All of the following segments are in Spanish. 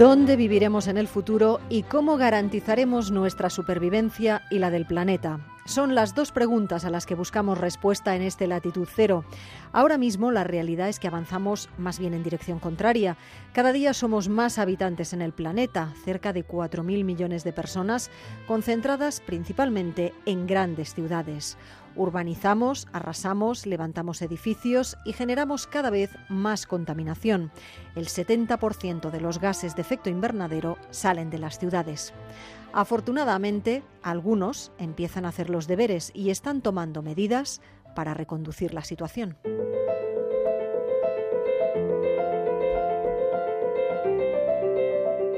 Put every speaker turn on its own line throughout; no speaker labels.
¿Dónde viviremos en el futuro y cómo garantizaremos nuestra supervivencia y la del planeta? Son las dos preguntas a las que buscamos respuesta en este latitud cero. Ahora mismo la realidad es que avanzamos más bien en dirección contraria. Cada día somos más habitantes en el planeta, cerca de 4.000 millones de personas, concentradas principalmente en grandes ciudades. Urbanizamos, arrasamos, levantamos edificios y generamos cada vez más contaminación. El 70% de los gases de efecto invernadero salen de las ciudades. Afortunadamente, algunos empiezan a hacer los deberes y están tomando medidas para reconducir la situación.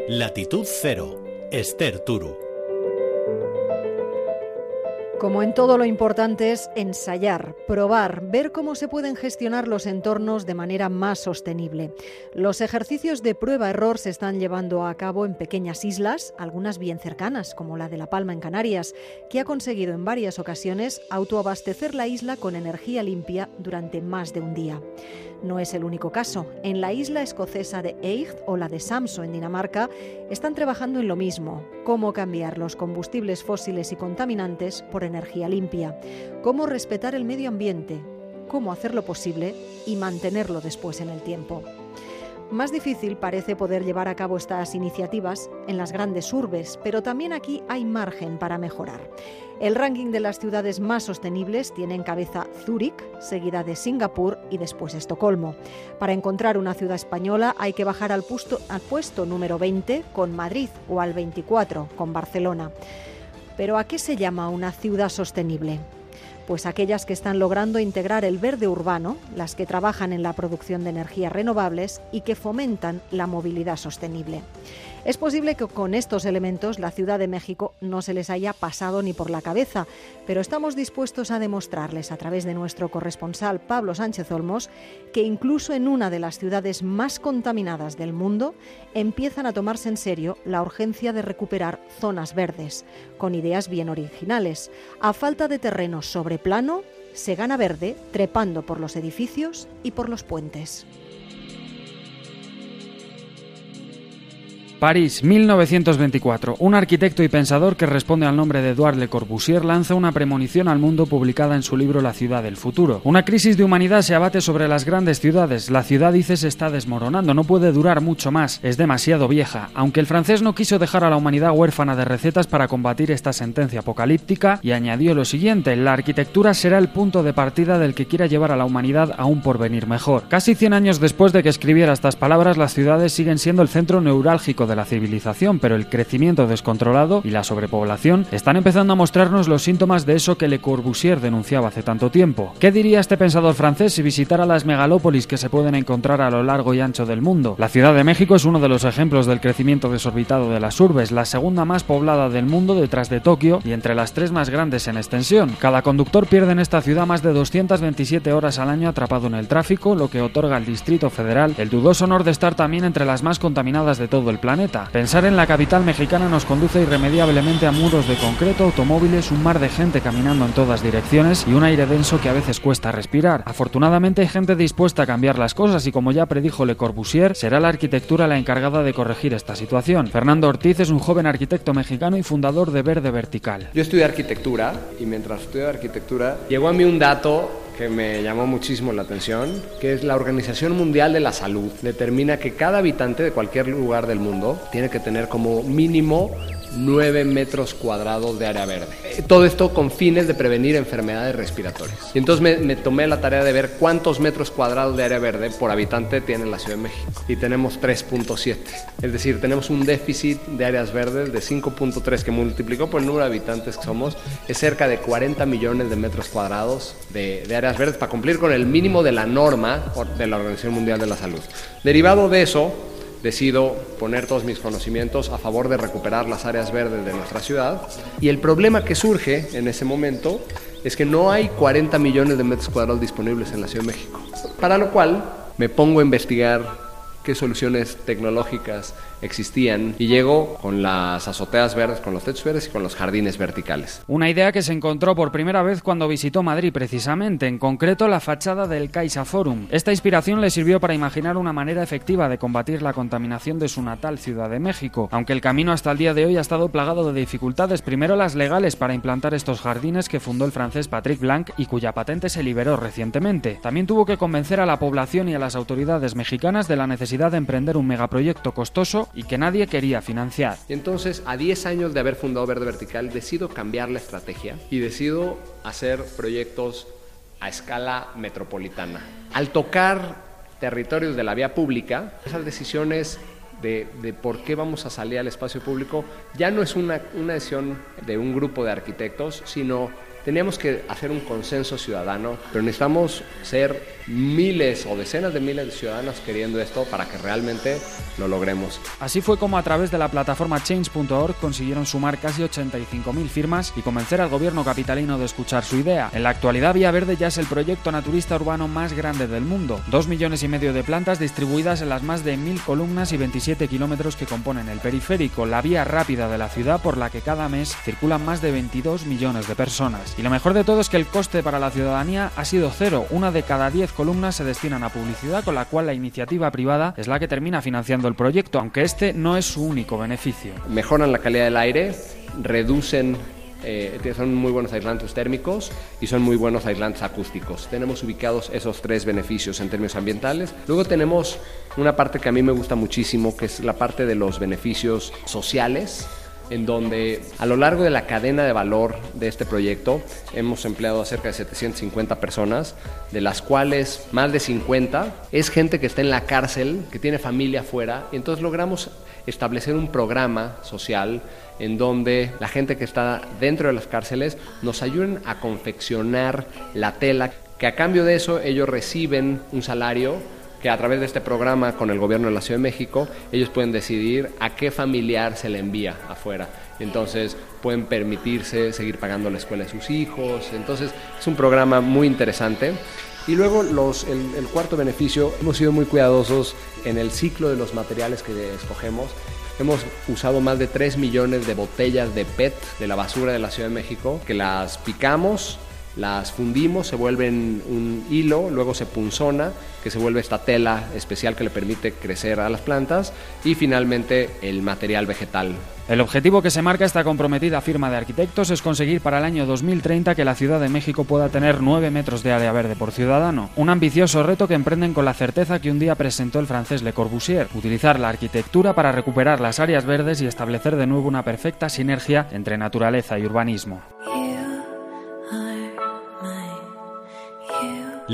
Latitud Cero, Esther Turu.
Como en todo lo importante es ensayar, probar, ver cómo se pueden gestionar los entornos de manera más sostenible. Los ejercicios de prueba-error se están llevando a cabo en pequeñas islas, algunas bien cercanas, como la de La Palma en Canarias, que ha conseguido en varias ocasiones autoabastecer la isla con energía limpia durante más de un día. No es el único caso. En la isla escocesa de Eigth o la de Samso en Dinamarca están trabajando en lo mismo, cómo cambiar los combustibles fósiles y contaminantes por energía limpia, cómo respetar el medio ambiente, cómo hacerlo posible y mantenerlo después en el tiempo. Más difícil parece poder llevar a cabo estas iniciativas en las grandes urbes, pero también aquí hay margen para mejorar. El ranking de las ciudades más sostenibles tiene en cabeza Zúrich, seguida de Singapur y después Estocolmo. Para encontrar una ciudad española hay que bajar al puesto, número 20 con Madrid o al 24 con Barcelona. Pero ¿a qué se llama una ciudad sostenible? Pues aquellas que están logrando integrar el verde urbano, las que trabajan en la producción de energías renovables y que fomentan la movilidad sostenible. Es posible que con estos elementos la Ciudad de México no se les haya pasado ni por la cabeza, pero estamos dispuestos a demostrarles a través de nuestro corresponsal Pablo Sánchez Olmos que incluso en una de las ciudades más contaminadas del mundo empiezan a tomarse en serio la urgencia de recuperar zonas verdes, con ideas bien originales. A falta de terreno sobre plano, se gana verde trepando por los edificios y por los puentes.
París, 1924. Un arquitecto y pensador que responde al nombre de Edouard Le Corbusier lanza una premonición al mundo publicada en su libro La ciudad del futuro. Una crisis de humanidad se abate sobre las grandes ciudades. La ciudad, dice, se está desmoronando, no puede durar mucho más, es demasiado vieja. Aunque el francés no quiso dejar a la humanidad huérfana de recetas para combatir esta sentencia apocalíptica y añadió lo siguiente, la arquitectura será el punto de partida del que quiera llevar a la humanidad a un porvenir mejor. Casi 100 años después de que escribiera estas palabras, las ciudades siguen siendo el centro neurálgico de de la civilización, pero el crecimiento descontrolado y la sobrepoblación están empezando a mostrarnos los síntomas de eso que Le Corbusier denunciaba hace tanto tiempo. ¿Qué diría este pensador francés si visitara las megalópolis que se pueden encontrar a lo largo y ancho del mundo? La Ciudad de México es uno de los ejemplos del crecimiento desorbitado de las urbes, la segunda más poblada del mundo detrás de Tokio y entre las tres más grandes en extensión. Cada conductor pierde en esta ciudad más de 227 horas al año atrapado en el tráfico, lo que otorga al Distrito Federal el dudoso honor de estar también entre las más contaminadas de todo el planeta Pensar en la capital mexicana nos conduce irremediablemente a muros de concreto, automóviles, un mar de gente caminando en todas direcciones y un aire denso que a veces cuesta respirar. Afortunadamente hay gente dispuesta a cambiar las cosas y como ya predijo Le Corbusier, será la arquitectura la encargada de corregir esta situación. Fernando Ortiz es un joven arquitecto mexicano y fundador de Verde Vertical.
Yo estudié arquitectura y mientras estudié arquitectura llegó a mí un dato que me llamó muchísimo la atención, que es la Organización Mundial de la Salud. Determina que cada habitante de cualquier lugar del mundo tiene que tener como mínimo 9 metros cuadrados de área verde. Eh, todo esto con fines de prevenir enfermedades respiratorias. Y entonces me, tomé la tarea de ver cuántos metros cuadrados de área verde por habitante tiene la Ciudad de México. Y tenemos 3.7. Es decir, tenemos un déficit de áreas verdes de 5.3 que multiplicó por el número de habitantes que somos. Es cerca de 40 millones de metros cuadrados de, de áreas verdes para cumplir con el mínimo de la norma de la Organización Mundial de la Salud. Derivado de eso, decido poner todos mis conocimientos a favor de recuperar las áreas verdes de nuestra ciudad. Y el problema que surge en ese momento es que no hay 40 millones de metros cuadrados disponibles en la Ciudad de México. Para lo cual me pongo a investigar qué soluciones tecnológicas existían y llegó con las azoteas verdes, con los techos verdes y con los jardines verticales.
Una idea que se encontró por primera vez cuando visitó Madrid precisamente, en concreto la fachada del Caixa Forum. Esta inspiración le sirvió para imaginar una manera efectiva de combatir la contaminación de su natal Ciudad de México, aunque el camino hasta el día de hoy ha estado plagado de dificultades, primero las legales para implantar estos jardines que fundó el francés Patrick Blanc y cuya patente se liberó recientemente. También tuvo que convencer a la población y a las autoridades mexicanas de la necesidad de emprender un megaproyecto costoso y que nadie quería financiar.
Entonces, a 10 años de haber fundado Verde Vertical, decido cambiar la estrategia y decido hacer proyectos a escala metropolitana. Al tocar territorios de la vía pública, esas decisiones de, de, por qué vamos a salir al espacio público ya no es una, una decisión de un grupo de arquitectos, sino teníamos que hacer un consenso ciudadano, pero necesitamos ser miles o decenas de miles de ciudadanos queriendo esto para que realmente lo logremos.
Así fue como a través de la plataforma change.org consiguieron sumar casi 85.000 firmas y convencer al gobierno capitalino de escuchar su idea. En la actualidad Vía Verde ya es el proyecto naturista urbano más grande del mundo. Dos millones y medio de plantas distribuidas en las más de mil columnas y 27 kilómetros que componen el periférico, la vía rápida de la ciudad por la que cada mes circulan más de 22 millones de personas. Y lo mejor de todo es que el coste para la ciudadanía ha sido cero. Una de cada 10 columnas se destinan a publicidad, con la cual la iniciativa privada es la que termina financiando el proyecto, aunque este no es su único beneficio.
Mejoran la calidad del aire, reducen eh, son muy buenos aislantes térmicos y son muy buenos aislantes acústicos. Tenemos ubicados esos tres beneficios en términos ambientales. Luego tenemos una parte que a mí me gusta muchísimo, que es la parte de los beneficios sociales en donde a lo largo de la cadena de valor de este proyecto hemos empleado a cerca de 750 personas, de las cuales más de 50 es gente que está en la cárcel, que tiene familia afuera, y entonces logramos establecer un programa social en donde la gente que está dentro de las cárceles nos ayuden a confeccionar la tela, que a cambio de eso ellos reciben un salario que a través de este programa con el gobierno de la Ciudad de México, ellos pueden decidir a qué familiar se le envía afuera. Entonces pueden permitirse seguir pagando la escuela de sus hijos. Entonces es un programa muy interesante. Y luego los, el, el cuarto beneficio, hemos sido muy cuidadosos en el ciclo de los materiales que escogemos. Hemos usado más de 3 millones de botellas de PET de la basura de la Ciudad de México, que las picamos, las fundimos, se vuelven un hilo, luego se punzona, que se vuelve esta tela especial que le permite crecer a las plantas y finalmente el material vegetal.
El objetivo que se marca esta comprometida firma de arquitectos es conseguir para el año 2030 que la Ciudad de México pueda tener 9 metros de área verde por ciudadano, un ambicioso reto que emprenden con la certeza que un día presentó el francés Le Corbusier, utilizar la arquitectura para recuperar las áreas verdes y establecer de nuevo una perfecta sinergia entre naturaleza y urbanismo.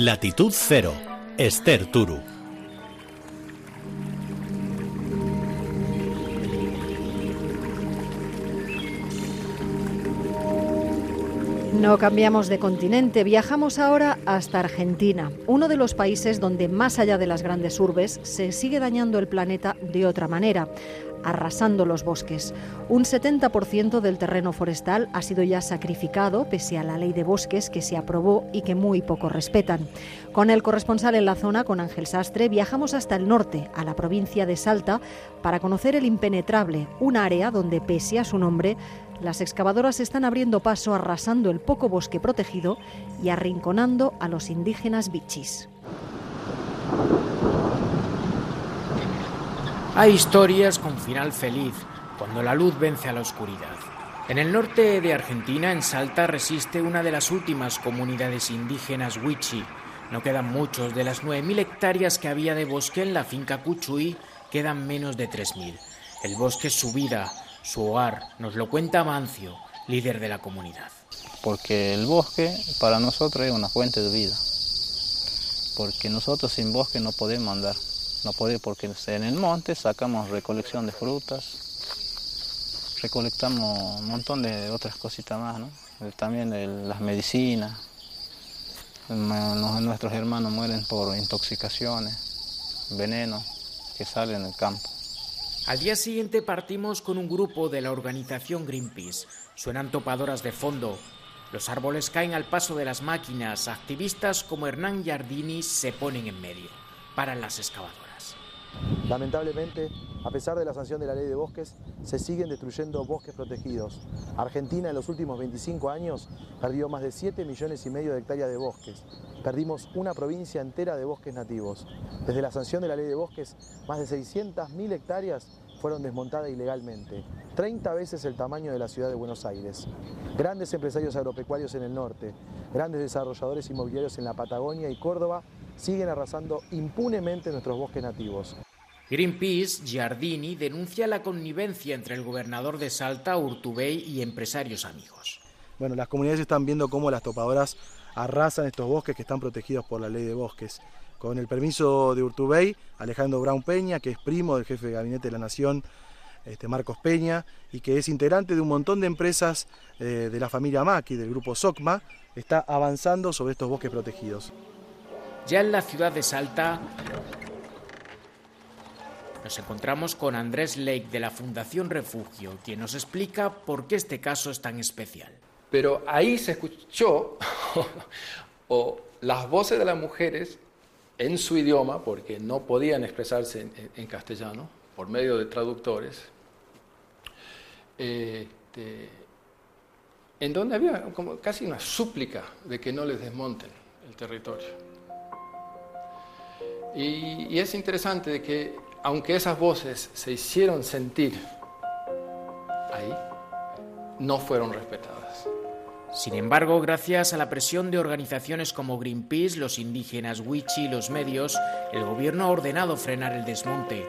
Latitud Cero, Esther Turu.
No cambiamos de continente, viajamos ahora hasta Argentina, uno de los países donde más allá de las grandes urbes se sigue dañando el planeta de otra manera, arrasando los bosques. Un 70% del terreno forestal ha sido ya sacrificado pese a la ley de bosques que se aprobó y que muy poco respetan. Con el corresponsal en la zona, con Ángel Sastre, viajamos hasta el norte, a la provincia de Salta, para conocer el impenetrable, un área donde pese a su nombre, las excavadoras están abriendo paso arrasando el poco bosque protegido y arrinconando a los indígenas bichis.
Hay historias con final feliz, cuando la luz vence a la oscuridad. En el norte de Argentina, en Salta, resiste una de las últimas comunidades indígenas Wichi. No quedan muchos, de las 9.000 hectáreas que había de bosque en la finca Cuchuy, quedan menos de 3.000. El bosque es su vida, su hogar, nos lo cuenta Mancio, líder de la comunidad.
Porque el bosque para nosotros es una fuente de vida. Porque nosotros sin bosque no podemos andar. No podemos porque en el monte sacamos recolección de frutas, recolectamos un montón de otras cositas más, ¿no? También el, las medicinas. Nuestros hermanos mueren por intoxicaciones, veneno que sale en el campo.
Al día siguiente partimos con un grupo de la organización Greenpeace. Suenan topadoras de fondo. Los árboles caen al paso de las máquinas. Activistas como Hernán Giardini se ponen en medio. Paran las excavadoras.
Lamentablemente, a pesar de la sanción de la ley de bosques, se siguen destruyendo bosques protegidos. Argentina en los últimos 25 años perdió más de 7 millones y medio de hectáreas de bosques. Perdimos una provincia entera de bosques nativos. Desde la sanción de la ley de bosques, más de 600.000 hectáreas fueron desmontadas ilegalmente, 30 veces el tamaño de la ciudad de Buenos Aires. Grandes empresarios agropecuarios en el norte, grandes desarrolladores inmobiliarios en la Patagonia y Córdoba siguen arrasando impunemente nuestros bosques nativos.
Greenpeace, Giardini, denuncia la connivencia entre el gobernador de Salta, Urtubey, y empresarios amigos.
Bueno, las comunidades están viendo cómo las topadoras arrasan estos bosques que están protegidos por la ley de bosques. Con el permiso de Urtubey, Alejandro Brown Peña, que es primo del jefe de gabinete de la Nación, este, Marcos Peña, y que es integrante de un montón de empresas eh, de la familia Maki, del grupo SOCMA, está avanzando sobre estos bosques protegidos.
Ya en la ciudad de Salta, nos encontramos con Andrés Lake de la Fundación Refugio, quien nos explica por qué este caso es tan especial.
Pero ahí se escuchó o las voces de las mujeres en su idioma, porque no podían expresarse en, castellano, por medio de traductores, este, en donde había como casi una súplica de que no les desmonten el territorio. Y, es interesante de que aunque esas voces se hicieron sentir ahí, no fueron respetadas.
Sin embargo, gracias a la presión de organizaciones como Greenpeace, los indígenas Wichi y los medios, el gobierno ha ordenado frenar el desmonte.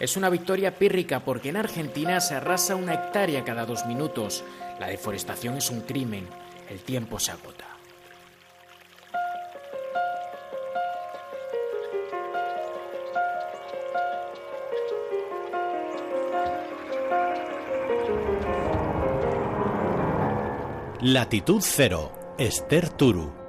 Es una victoria pírrica porque en Argentina se arrasa una hectárea cada dos minutos. La deforestación es un crimen. El tiempo se agota.
Latitud Cero, Esther Turu.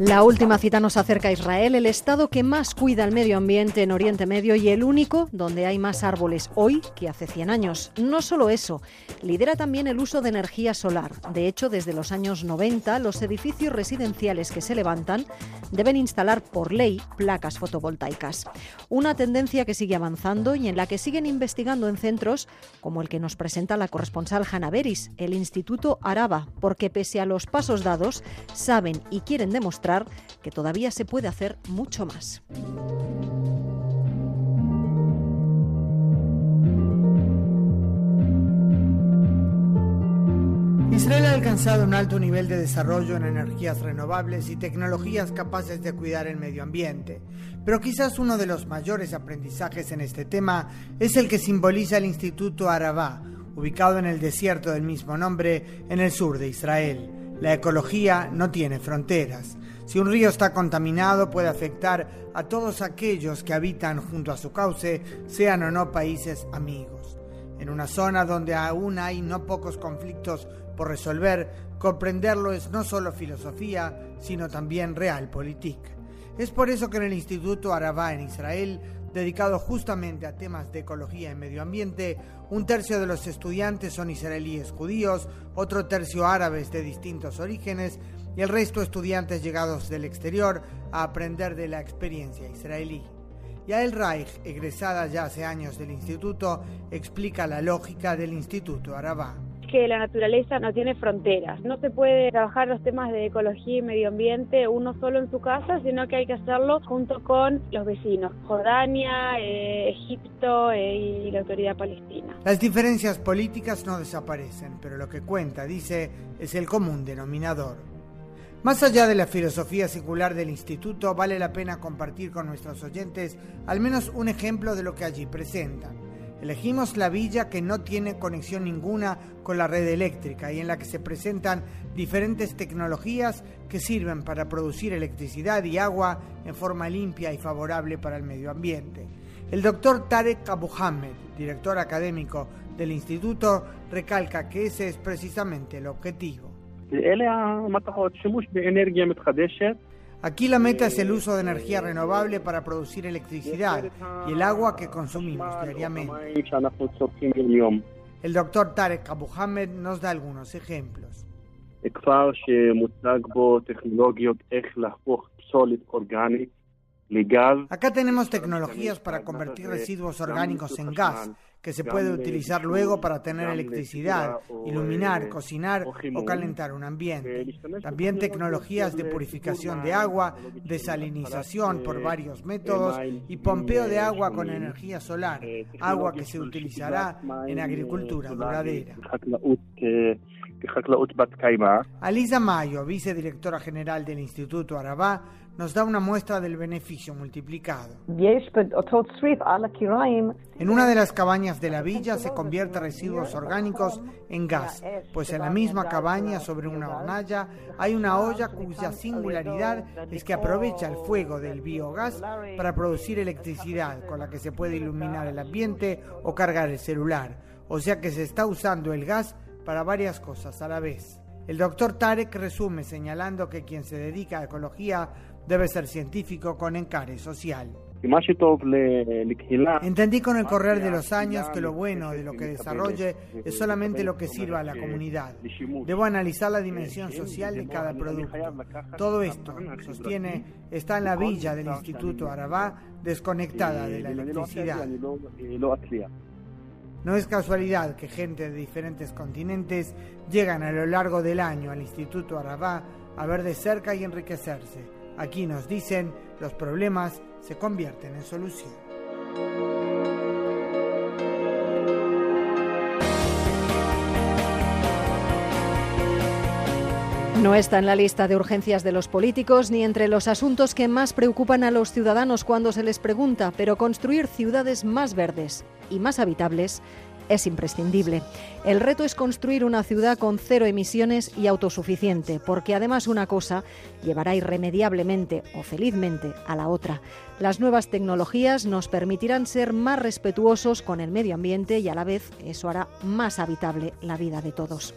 La última cita nos acerca a Israel, el estado que más cuida el medio ambiente en Oriente Medio y el único donde hay más árboles hoy que hace 100 años. No solo eso, lidera también el uso de energía solar. De hecho, desde los años 90, los edificios residenciales que se levantan deben instalar por ley placas fotovoltaicas. Una tendencia que sigue avanzando y en la que siguen investigando en centros como el que nos presenta la corresponsal Hanna Beris, el Instituto Araba, porque pese a los pasos dados, saben y quieren demostrar que todavía se puede hacer mucho más.
Israel ha alcanzado un alto nivel de desarrollo en energías renovables y tecnologías capaces de cuidar el medio ambiente, pero quizás uno de los mayores aprendizajes en este tema es el que simboliza el Instituto Arabá, ubicado en el desierto del mismo nombre en el sur de Israel. La ecología no tiene fronteras. Si un río está contaminado puede afectar a todos aquellos que habitan junto a su cauce, sean o no países amigos. En una zona donde aún hay no pocos conflictos por resolver, comprenderlo es no solo filosofía, sino también realpolitik. Es por eso que en el Instituto Arabá en Israel, dedicado justamente a temas de ecología y medio ambiente, un tercio de los estudiantes son israelíes judíos, otro tercio árabes de distintos orígenes y el resto estudiantes llegados del exterior a aprender de la experiencia israelí. Yael Reich, egresada ya hace años del instituto, explica la lógica del Instituto Arabá
que la naturaleza no tiene fronteras. No se puede trabajar los temas de ecología y medio ambiente uno solo en su casa, sino que hay que hacerlo junto con los vecinos, Jordania, eh, Egipto eh, y la autoridad palestina.
Las diferencias políticas no desaparecen, pero lo que cuenta, dice, es el común denominador. Más allá de la filosofía secular del instituto, vale la pena compartir con nuestros oyentes al menos un ejemplo de lo que allí presentan. Elegimos la villa que no tiene conexión ninguna con la red eléctrica y en la que se presentan diferentes tecnologías que sirven para producir electricidad y agua en forma limpia y favorable para el medio ambiente. El doctor Tarek Abuhamed, director académico del instituto, recalca que ese es precisamente el objetivo. Aquí la meta es el uso de energía renovable para producir electricidad y el agua que consumimos diariamente. El doctor Tarek Abu nos da algunos ejemplos. Acá tenemos tecnologías para convertir residuos orgánicos en gas, que se puede utilizar luego para tener electricidad, iluminar, cocinar o calentar un ambiente. También tecnologías de purificación de agua, desalinización por varios métodos y pompeo de agua con energía solar, agua que se utilizará en agricultura duradera. Alisa Mayo, vicedirectora general del Instituto Arabá, nos da una muestra del beneficio multiplicado. En una de las cabañas de la villa se convierte residuos orgánicos en gas, pues en la misma cabaña sobre una hornalla hay una olla cuya singularidad es que aprovecha el fuego del biogás para producir electricidad con la que se puede iluminar el ambiente o cargar el celular. O sea que se está usando el gas para varias cosas a la vez. El doctor Tarek resume señalando que quien se dedica a ecología debe ser científico con encare social. Entendí con el correr de los años que lo bueno de lo que desarrolle es solamente lo que sirva a la comunidad. Debo analizar la dimensión social de cada producto. Todo esto, sostiene, está en la villa del Instituto Arabá, desconectada de la electricidad. No es casualidad que gente de diferentes continentes llegan a lo largo del año al Instituto Arabá a ver de cerca y enriquecerse. Aquí nos dicen, los problemas se convierten en solución.
No está en la lista de urgencias de los políticos ni entre los asuntos que más preocupan a los ciudadanos cuando se les pregunta, pero construir ciudades más verdes y más habitables es imprescindible. El reto es construir una ciudad con cero emisiones y autosuficiente, porque además una cosa llevará irremediablemente o felizmente a la otra. Las nuevas tecnologías nos permitirán ser más respetuosos con el medio ambiente y a la vez eso hará más habitable la vida de todos.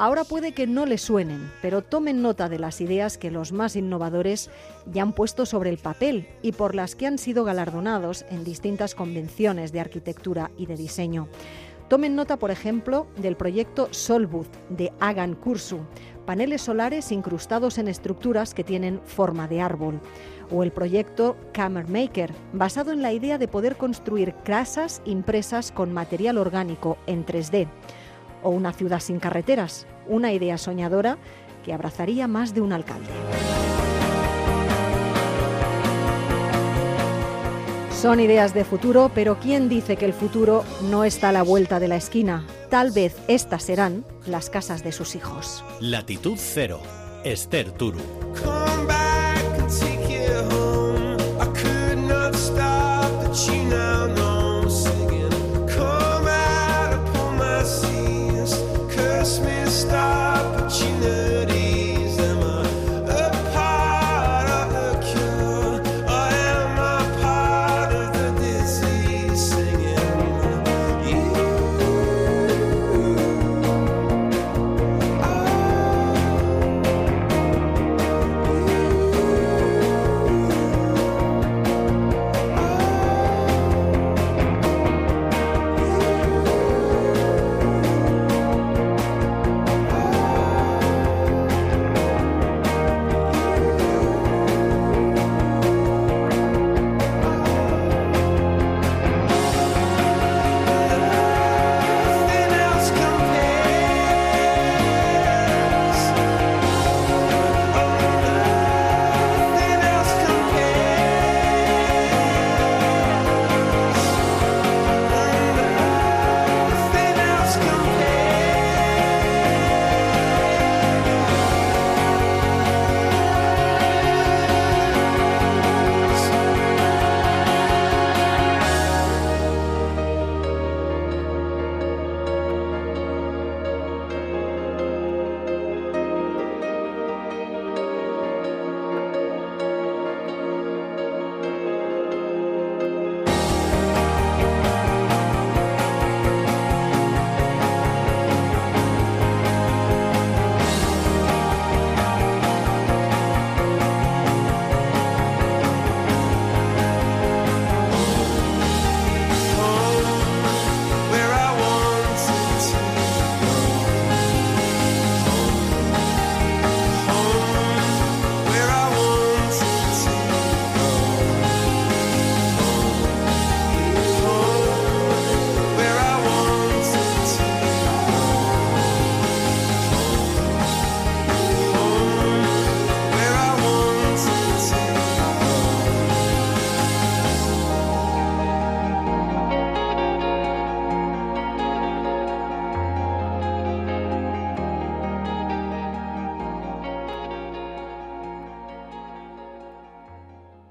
Ahora puede que no les suenen, pero tomen nota de las ideas que los más innovadores ya han puesto sobre el papel y por las que han sido galardonados en distintas convenciones de arquitectura y de diseño. Tomen nota, por ejemplo, del proyecto Solbud de Agan Kursu, paneles solares incrustados en estructuras que tienen forma de árbol, o el proyecto Maker, basado en la idea de poder construir casas impresas con material orgánico en 3D o una ciudad sin carreteras, una idea soñadora que abrazaría más de un alcalde. Son ideas de futuro, pero ¿quién dice que el futuro no está a la vuelta de la esquina? Tal vez estas serán las casas de sus hijos.
Latitud Cero, Esther Turu.